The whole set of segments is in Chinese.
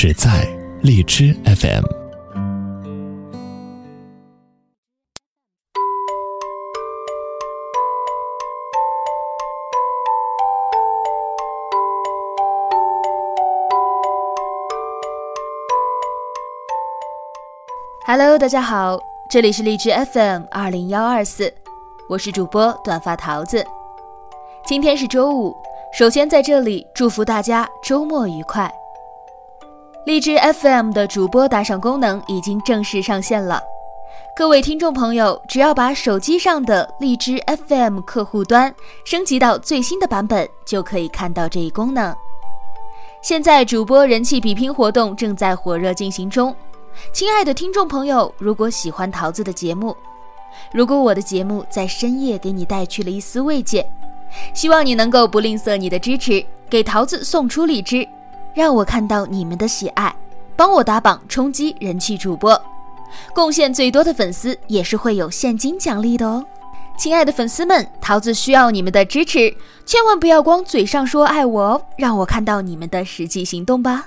只在荔枝 FM。Hello，大家好，这里是荔枝 FM 二零幺二四，我是主播短发桃子。今天是周五，首先在这里祝福大家周末愉快。荔枝 FM 的主播打赏功能已经正式上线了，各位听众朋友，只要把手机上的荔枝 FM 客户端升级到最新的版本，就可以看到这一功能。现在主播人气比拼活动正在火热进行中，亲爱的听众朋友，如果喜欢桃子的节目，如果我的节目在深夜给你带去了一丝慰藉，希望你能够不吝啬你的支持，给桃子送出荔枝。让我看到你们的喜爱，帮我打榜冲击人气主播，贡献最多的粉丝也是会有现金奖励的哦。亲爱的粉丝们，桃子需要你们的支持，千万不要光嘴上说爱我哦，让我看到你们的实际行动吧。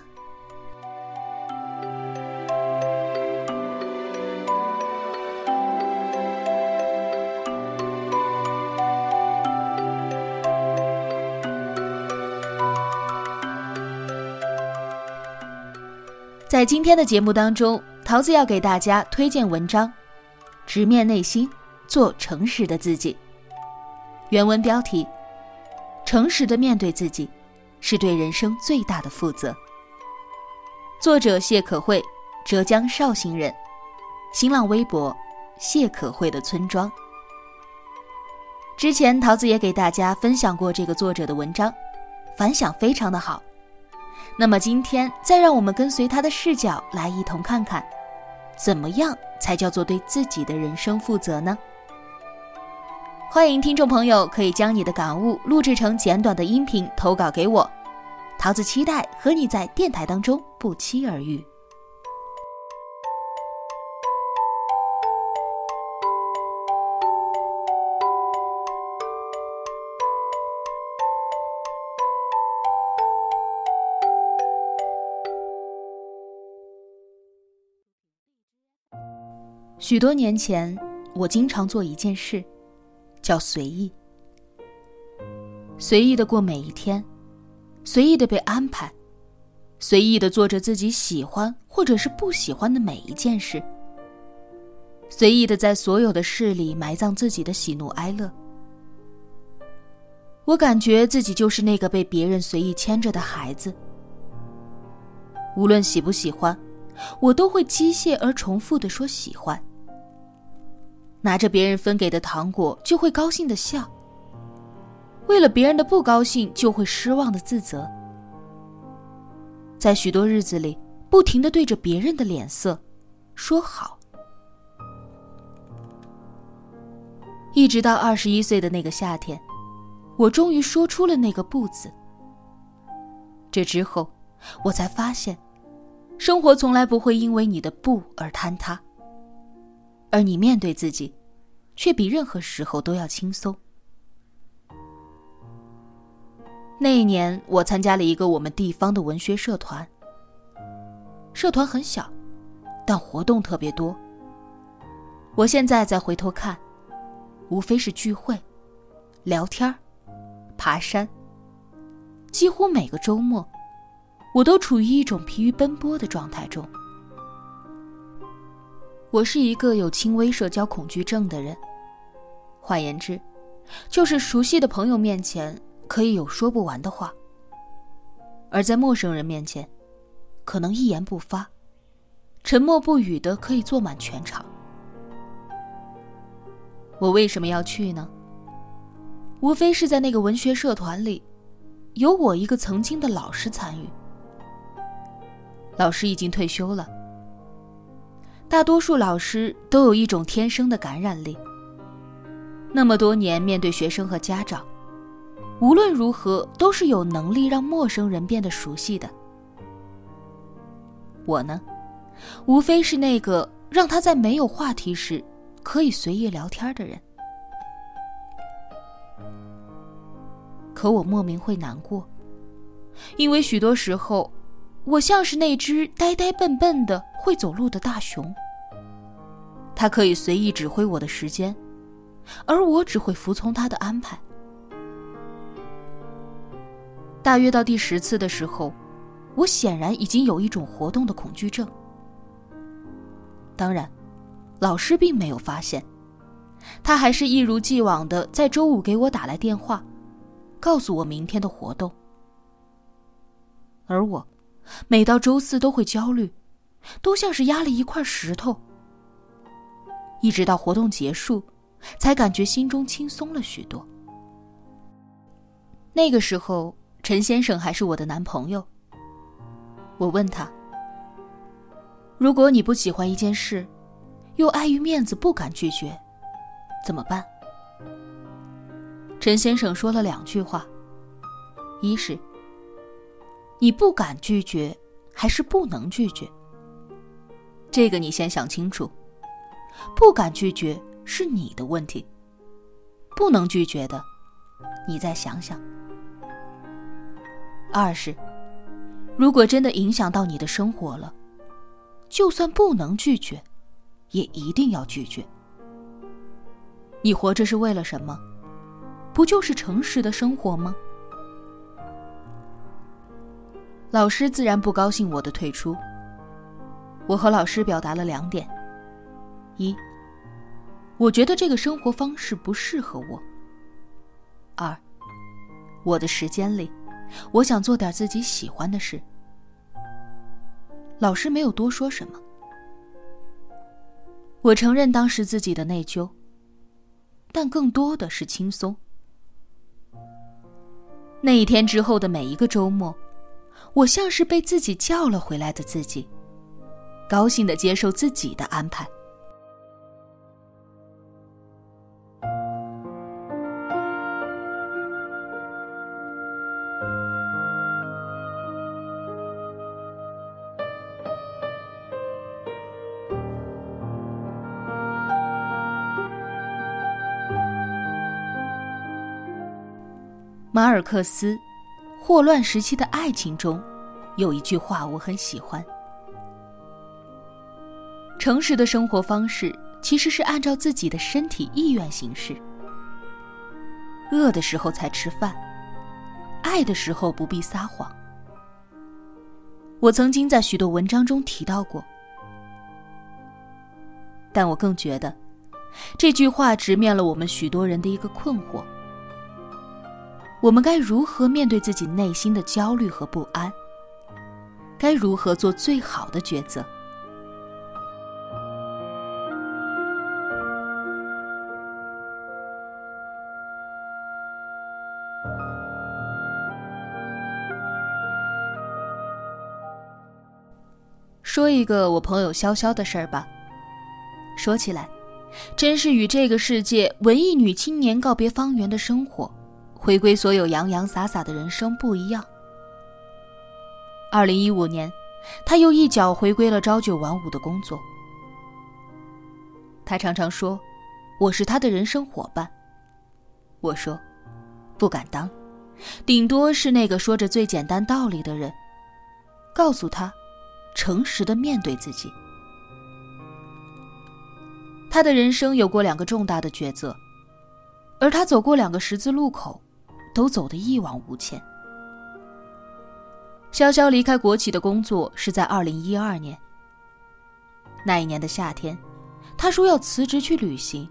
在今天的节目当中，桃子要给大家推荐文章《直面内心，做诚实的自己》。原文标题：诚实的面对自己，是对人生最大的负责。作者谢可慧，浙江绍兴人，新浪微博谢可慧的村庄。之前桃子也给大家分享过这个作者的文章，反响非常的好。那么今天，再让我们跟随他的视角来一同看看，怎么样才叫做对自己的人生负责呢？欢迎听众朋友可以将你的感悟录制成简短的音频投稿给我，桃子期待和你在电台当中不期而遇。许多年前，我经常做一件事，叫随意。随意的过每一天，随意的被安排，随意的做着自己喜欢或者是不喜欢的每一件事，随意的在所有的事里埋葬自己的喜怒哀乐。我感觉自己就是那个被别人随意牵着的孩子，无论喜不喜欢，我都会机械而重复的说喜欢。拿着别人分给的糖果，就会高兴的笑；为了别人的不高兴，就会失望的自责。在许多日子里，不停的对着别人的脸色说好，一直到二十一岁的那个夏天，我终于说出了那个“不”字。这之后，我才发现，生活从来不会因为你的“不”而坍塌。而你面对自己，却比任何时候都要轻松。那一年，我参加了一个我们地方的文学社团。社团很小，但活动特别多。我现在再回头看，无非是聚会、聊天爬山。几乎每个周末，我都处于一种疲于奔波的状态中。我是一个有轻微社交恐惧症的人，换言之，就是熟悉的朋友面前可以有说不完的话，而在陌生人面前，可能一言不发，沉默不语的可以坐满全场。我为什么要去呢？无非是在那个文学社团里，有我一个曾经的老师参与，老师已经退休了。大多数老师都有一种天生的感染力。那么多年面对学生和家长，无论如何都是有能力让陌生人变得熟悉的。我呢，无非是那个让他在没有话题时可以随意聊天的人。可我莫名会难过，因为许多时候，我像是那只呆呆笨笨的会走路的大熊。他可以随意指挥我的时间，而我只会服从他的安排。大约到第十次的时候，我显然已经有一种活动的恐惧症。当然，老师并没有发现，他还是一如既往的在周五给我打来电话。告诉我明天的活动，而我每到周四都会焦虑，都像是压了一块石头。一直到活动结束，才感觉心中轻松了许多。那个时候，陈先生还是我的男朋友。我问他：“如果你不喜欢一件事，又碍于面子不敢拒绝，怎么办？”陈先生说了两句话：一是，你不敢拒绝，还是不能拒绝？这个你先想清楚。不敢拒绝是你的问题，不能拒绝的，你再想想。二是，如果真的影响到你的生活了，就算不能拒绝，也一定要拒绝。你活着是为了什么？不就是诚实的生活吗？老师自然不高兴我的退出。我和老师表达了两点：一，我觉得这个生活方式不适合我；二，我的时间里，我想做点自己喜欢的事。老师没有多说什么。我承认当时自己的内疚，但更多的是轻松。那一天之后的每一个周末，我像是被自己叫了回来的自己，高兴的接受自己的安排。马尔克斯《霍乱时期的爱情》中，有一句话我很喜欢：“诚实的生活方式其实是按照自己的身体意愿行事。饿的时候才吃饭，爱的时候不必撒谎。”我曾经在许多文章中提到过，但我更觉得，这句话直面了我们许多人的一个困惑。我们该如何面对自己内心的焦虑和不安？该如何做最好的抉择？说一个我朋友潇潇的事儿吧。说起来，真是与这个世界文艺女青年告别方圆的生活。回归所有洋洋洒洒的人生不一样。二零一五年，他又一脚回归了朝九晚五的工作。他常常说：“我是他的人生伙伴。”我说：“不敢当，顶多是那个说着最简单道理的人。”告诉他，诚实的面对自己。他的人生有过两个重大的抉择，而他走过两个十字路口。都走得一往无前。潇潇离开国企的工作是在二零一二年。那一年的夏天，他说要辞职去旅行。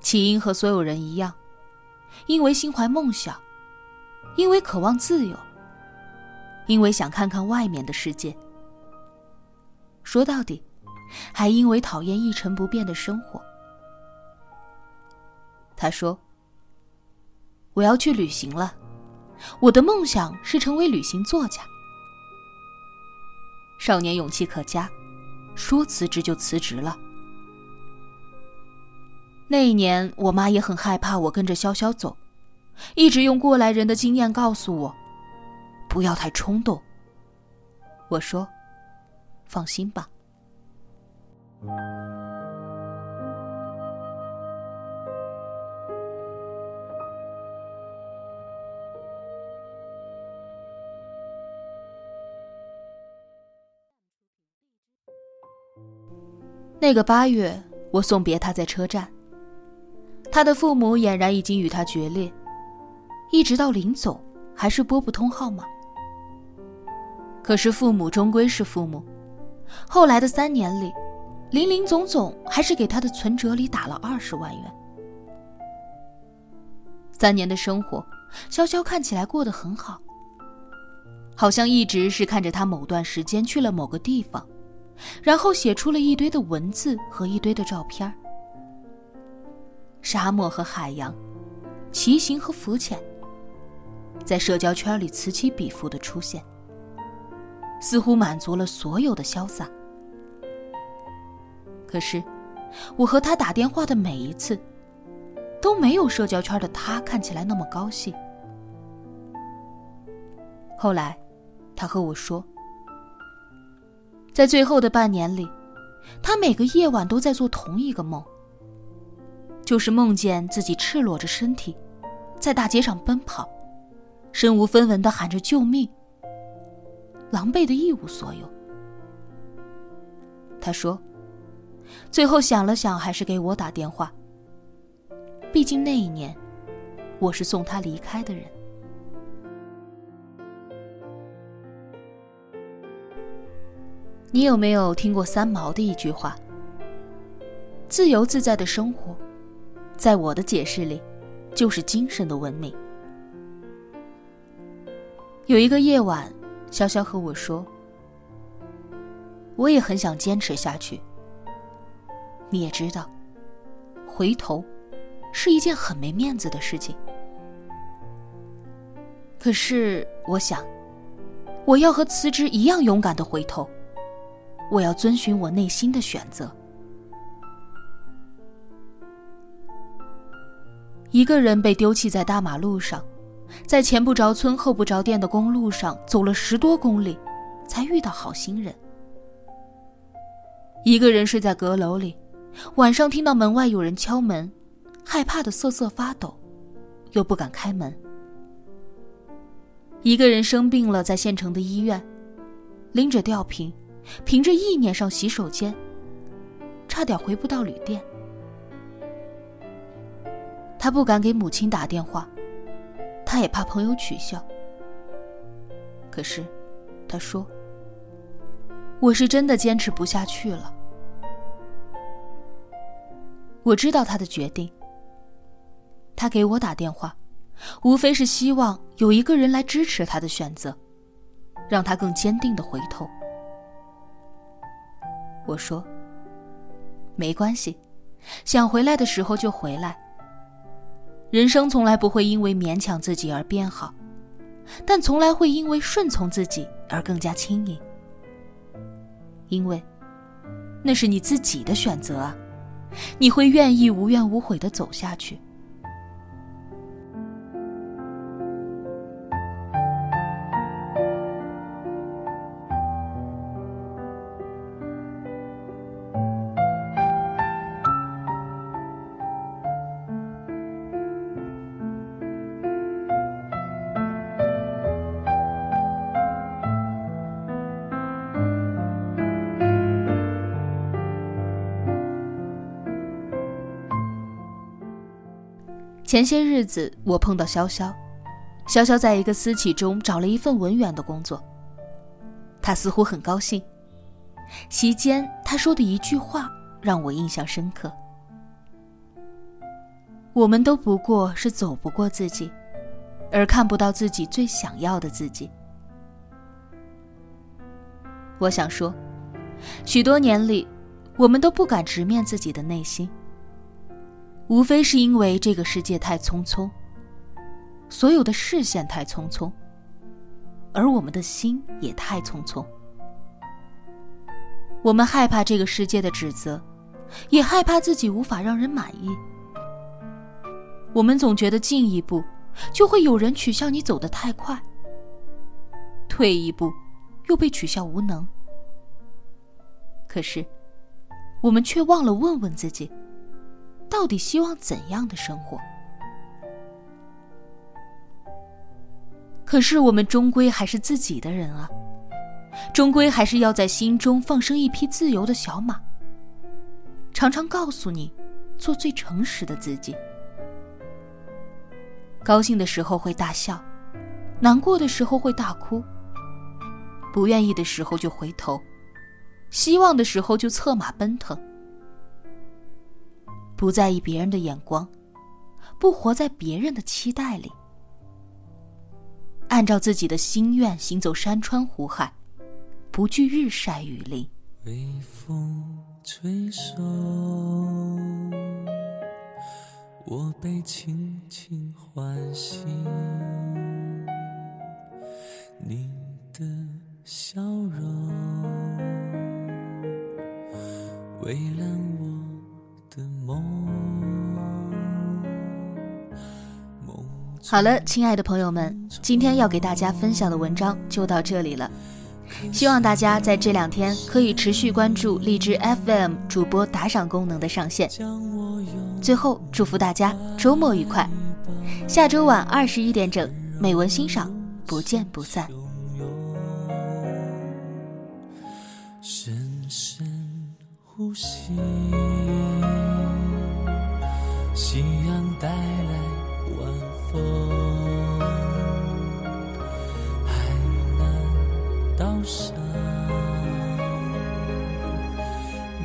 起因和所有人一样，因为心怀梦想，因为渴望自由，因为想看看外面的世界。说到底，还因为讨厌一成不变的生活。他说。我要去旅行了，我的梦想是成为旅行作家。少年勇气可嘉，说辞职就辞职了。那一年，我妈也很害怕我跟着潇潇走，一直用过来人的经验告诉我，不要太冲动。我说：“放心吧。”那个八月，我送别他在车站。他的父母俨然已经与他决裂，一直到临走，还是拨不通号码。可是父母终归是父母，后来的三年里，林林总总还是给他的存折里打了二十万元。三年的生活，潇潇看起来过得很好，好像一直是看着他某段时间去了某个地方。然后写出了一堆的文字和一堆的照片沙漠和海洋，骑行和浮潜，在社交圈里此起彼伏的出现，似乎满足了所有的潇洒。可是，我和他打电话的每一次，都没有社交圈的他看起来那么高兴。后来，他和我说。在最后的半年里，他每个夜晚都在做同一个梦，就是梦见自己赤裸着身体，在大街上奔跑，身无分文的喊着救命，狼狈的一无所有。他说，最后想了想，还是给我打电话。毕竟那一年，我是送他离开的人。你有没有听过三毛的一句话？自由自在的生活，在我的解释里，就是精神的文明。有一个夜晚，潇潇和我说：“我也很想坚持下去。你也知道，回头是一件很没面子的事情。可是我想，我要和辞职一样勇敢的回头。”我要遵循我内心的选择。一个人被丢弃在大马路上，在前不着村后不着店的公路上走了十多公里，才遇到好心人。一个人睡在阁楼里，晚上听到门外有人敲门，害怕的瑟瑟发抖，又不敢开门。一个人生病了，在县城的医院，拎着吊瓶。凭着意念上洗手间，差点回不到旅店。他不敢给母亲打电话，他也怕朋友取笑。可是，他说：“我是真的坚持不下去了。”我知道他的决定。他给我打电话，无非是希望有一个人来支持他的选择，让他更坚定的回头。我说：“没关系，想回来的时候就回来。人生从来不会因为勉强自己而变好，但从来会因为顺从自己而更加轻盈。因为，那是你自己的选择啊，你会愿意无怨无悔的走下去。”前些日子，我碰到潇潇，潇潇在一个私企中找了一份文员的工作。他似乎很高兴。席间，他说的一句话让我印象深刻：“我们都不过是走不过自己，而看不到自己最想要的自己。”我想说，许多年里，我们都不敢直面自己的内心。无非是因为这个世界太匆匆，所有的视线太匆匆，而我们的心也太匆匆。我们害怕这个世界的指责，也害怕自己无法让人满意。我们总觉得进一步，就会有人取笑你走得太快；退一步，又被取笑无能。可是，我们却忘了问问自己，到底希望怎样的生活？可是，我们终归还是自己的人啊，终归还是要在心中放生一匹自由的小马，常常告诉你，做最诚实的自己。高兴的时候会大笑，难过的时候会大哭，不愿意的时候就回头。希望的时候就策马奔腾，不在意别人的眼光，不活在别人的期待里，按照自己的心愿行走山川湖海，不惧日晒雨淋。微风吹送，我被轻轻唤醒，你的笑容。好了，亲爱的朋友们，今天要给大家分享的文章就到这里了。希望大家在这两天可以持续关注荔枝 FM 主播打赏功能的上线。最后，祝福大家周末愉快，下周晚二十一点整，美文欣赏，不见不散。深深呼吸，上，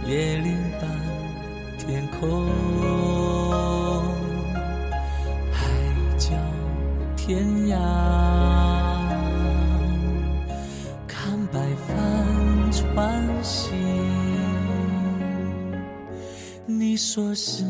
椰林般天空，海角天涯，看白帆穿行。你说是